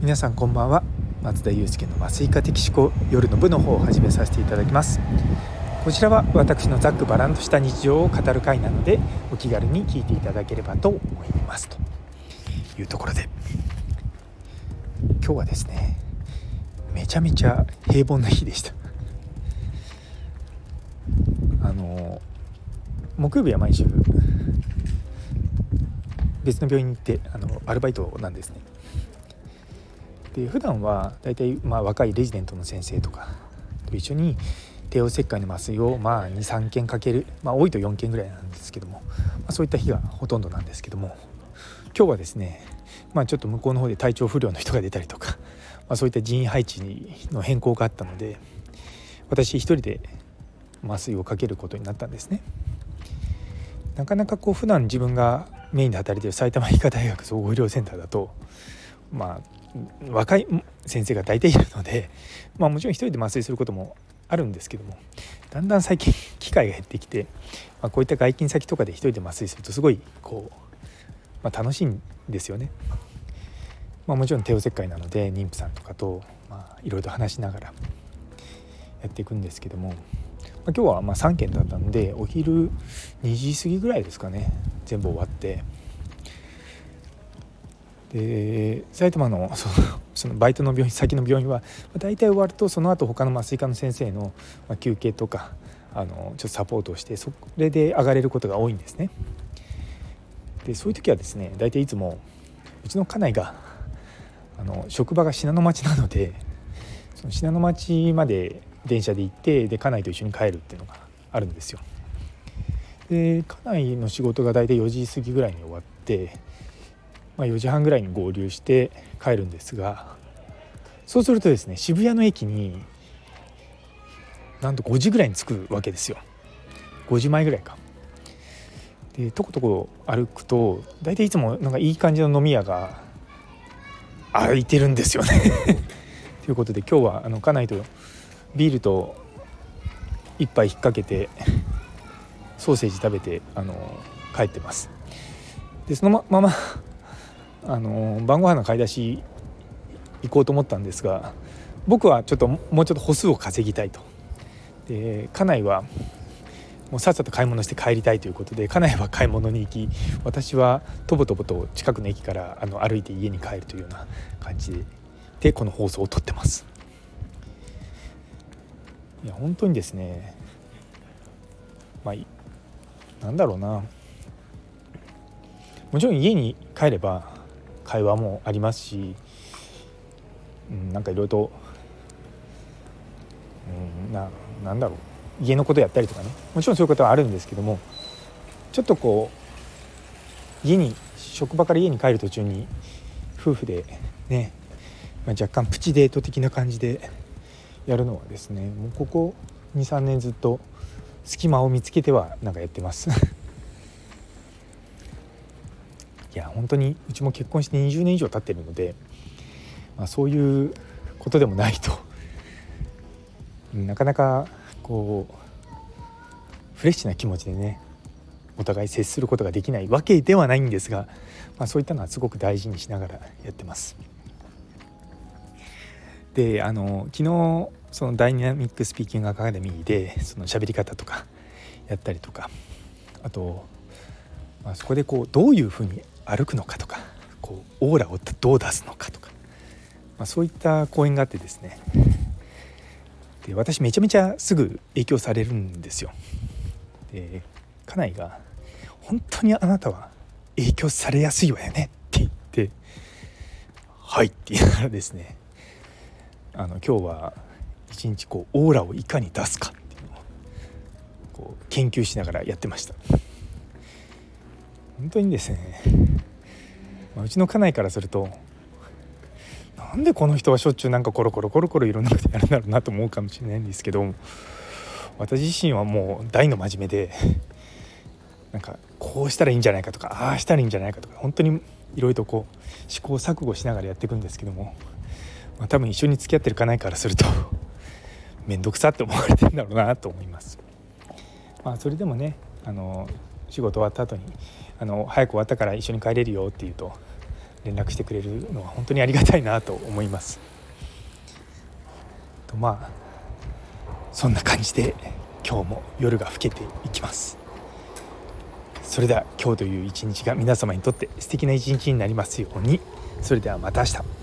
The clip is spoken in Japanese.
皆さんこんばんは。松田祐介の麻酔科的思考夜の部の方を始めさせていただきます。こちらは私のざっくばらんとした日常を語る回なのでお気軽に聞いていただければと思います。というところで今日はですねめちゃめちゃ平凡な日でした。あの木曜日は毎週別の病院に行ってあのアルバイトなんですね。で普段は大体まあ若いレジデントの先生とかと一緒に帝王切開の麻酔をまあ23件かける、まあ、多いと4件ぐらいなんですけども、まあ、そういった日がほとんどなんですけども今日はですね、まあ、ちょっと向こうの方で体調不良の人が出たりとか、まあ、そういった人員配置の変更があったので私一人で麻酔をかけることになったんですね。なかなかこう普段自分がメインで働いてる埼玉医科大学総合医療センターだとまあ若い先生が大体いるので、まあ、もちろん一人で麻酔することもあるんですけどもだんだん最近機会が減ってきて、まあ、こういった外勤先とかで一人で麻酔するとすごいこう、まあ、楽しいんですよね。まあ、もちろん帝王切開なので妊婦さんとかといろいろと話しながらやっていくんですけどもまあ、今日はま3件だったんでお昼2時過ぎぐらいですかね全部終わってで埼玉の そのそのバイトの病院先の病院は大体終わるとその後他の麻酔科の先生の休憩とかあのちょっとサポートをしてそれで上がれることが多いんですね。でそういう時はですね大体いつもうちの家内があの職場が信濃町なのでその信濃町まで電車で行ってで家内と一緒に帰るっていうのがあるんですよ。で家内の仕事が大体4時過ぎぐらいに終わって、まあ、4時半ぐらいに合流して帰るんですがそうするとですね渋谷の駅になんと5時ぐらいに着くわけですよ。5時前ぐらいか。でとことこ歩くと大体いつもなんかいい感じの飲み屋が空いてるんですよね。ということで今日はあの家内とビールと一杯引っ掛けてソーセージ食べてあの帰ってます。でそのままあの晩ご飯の買い出し行こうと思ったんですが僕はちょっともうちょっと歩数を稼ぎたいとで家内はもうさっさと買い物して帰りたいということで家内は買い物に行き私はとぼとぼと近くの駅からあの歩いて家に帰るというような感じででこの放送を撮ってます。いや本当にですねまあなんだろうなもちろん家に帰れば会話もありますし、うん、なんかいろいろと、うん、ななんだろう家のことやったりとかね。もちろんそういうことはあるんですけどもちょっとこう家に職場から家に帰る途中に夫婦でね、まあ、若干プチデート的な感じでやるのはですねもうここ23年ずっと隙間を見つけてはなんかやってます。いや本当にうちも結婚して20年以上経ってるので、まあ、そういうことでもないと なかなかこうフレッシュな気持ちでねお互い接することができないわけではないんですが、まあ、そういったのはすごく大事にしながらやってます。であの昨日そのダイナミックスピーキングアカデミーでその喋り方とかやったりとかあと、まあ、そこでこうどういうふうに歩くのかとかこうオーラをどう出すのかとか、まあ、そういった講演があってですねで私めちゃめちゃすぐ影響されるんですよ。で家内が「本当にあなたは影響されやすいわよね」って言って「はい」って言いながらですねあの今日は一日こうオーラをいかに出すかっていうのをこう研究しながらやってました本当にですね、うちの家内からするとなんでこの人はしょっちゅうなんかコロコロコロコロいろんなことやるんだろうなと思うかもしれないんですけど私自身はもう大の真面目でなんかこうしたらいいんじゃないかとかああしたらいいんじゃないかとか本当にいろいろとこう試行錯誤しながらやっていくんですけども、まあ、多分一緒に付き合ってる家内からすると面倒くさって思われてんだろうなと思います。まあ、それでもねあの仕事終わった後にあの早く終わったから一緒に帰れるよって言うと連絡してくれるのは本当にありがたいなと思います。とまあそんな感じで今日も夜が更けていきます。それでは今日という一日が皆様にとって素敵な一日になりますようにそれではまた明日